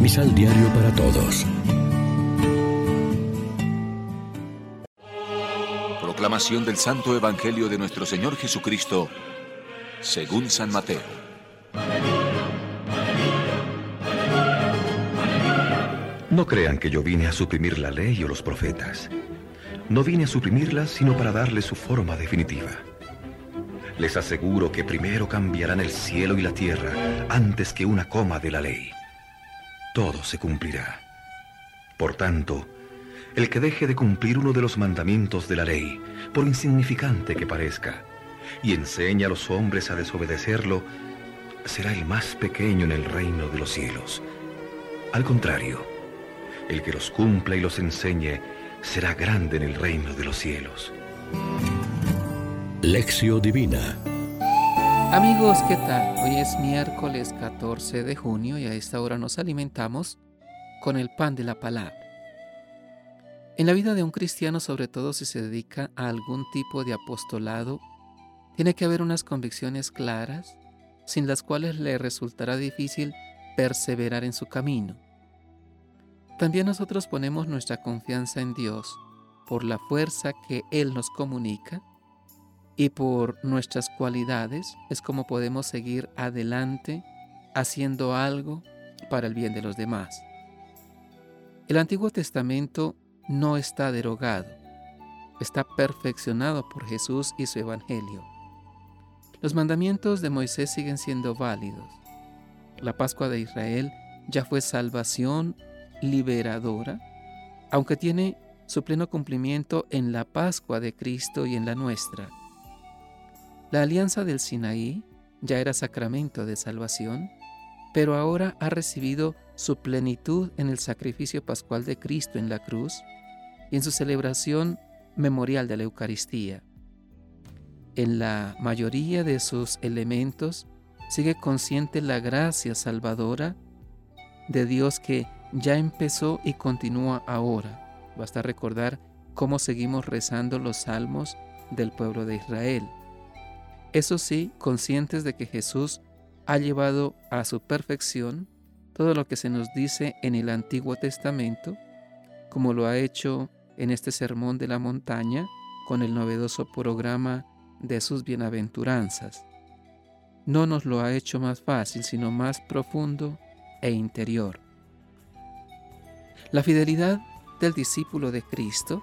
Misal Diario para Todos. Proclamación del Santo Evangelio de nuestro Señor Jesucristo, según San Mateo. No crean que yo vine a suprimir la ley o los profetas. No vine a suprimirlas, sino para darle su forma definitiva. Les aseguro que primero cambiarán el cielo y la tierra antes que una coma de la ley. Todo se cumplirá. Por tanto, el que deje de cumplir uno de los mandamientos de la ley, por insignificante que parezca, y enseña a los hombres a desobedecerlo, será el más pequeño en el reino de los cielos. Al contrario, el que los cumpla y los enseñe será grande en el reino de los cielos. Lección Divina Amigos, ¿qué tal? Hoy es miércoles 14 de junio y a esta hora nos alimentamos con el pan de la palabra. En la vida de un cristiano, sobre todo si se dedica a algún tipo de apostolado, tiene que haber unas convicciones claras, sin las cuales le resultará difícil perseverar en su camino. También nosotros ponemos nuestra confianza en Dios por la fuerza que Él nos comunica y por nuestras cualidades es como podemos seguir adelante haciendo algo para el bien de los demás. El Antiguo Testamento no está derogado, está perfeccionado por Jesús y su Evangelio. Los mandamientos de Moisés siguen siendo válidos. La Pascua de Israel ya fue salvación liberadora, aunque tiene su pleno cumplimiento en la Pascua de Cristo y en la nuestra. La alianza del Sinaí ya era sacramento de salvación, pero ahora ha recibido su plenitud en el sacrificio pascual de Cristo en la cruz y en su celebración memorial de la Eucaristía. En la mayoría de sus elementos sigue consciente la gracia salvadora de Dios que ya empezó y continúa ahora. Basta recordar cómo seguimos rezando los salmos del pueblo de Israel. Eso sí, conscientes de que Jesús ha llevado a su perfección todo lo que se nos dice en el Antiguo Testamento, como lo ha hecho en este sermón de la montaña con el novedoso programa de sus bienaventuranzas. No nos lo ha hecho más fácil, sino más profundo e interior. La fidelidad del discípulo de Cristo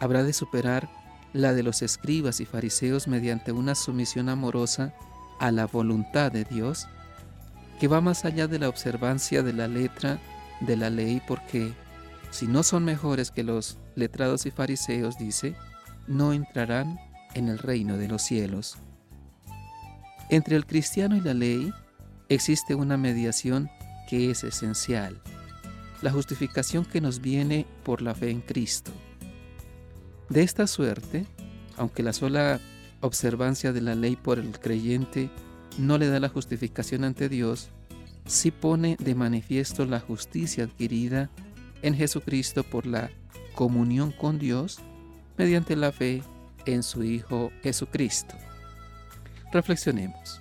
habrá de superar la de los escribas y fariseos mediante una sumisión amorosa a la voluntad de Dios, que va más allá de la observancia de la letra de la ley, porque si no son mejores que los letrados y fariseos, dice, no entrarán en el reino de los cielos. Entre el cristiano y la ley existe una mediación que es esencial la justificación que nos viene por la fe en Cristo. De esta suerte, aunque la sola observancia de la ley por el creyente no le da la justificación ante Dios, sí pone de manifiesto la justicia adquirida en Jesucristo por la comunión con Dios mediante la fe en su Hijo Jesucristo. Reflexionemos.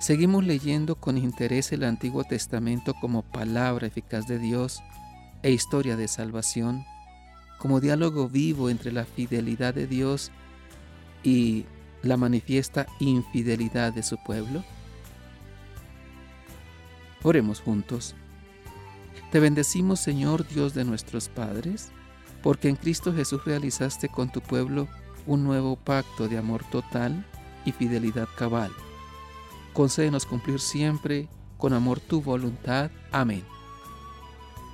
Seguimos leyendo con interés el Antiguo Testamento como palabra eficaz de Dios e historia de salvación, como diálogo vivo entre la fidelidad de Dios y la manifiesta infidelidad de su pueblo. Oremos juntos. Te bendecimos Señor Dios de nuestros padres, porque en Cristo Jesús realizaste con tu pueblo un nuevo pacto de amor total y fidelidad cabal concédenos cumplir siempre con amor tu voluntad. Amén.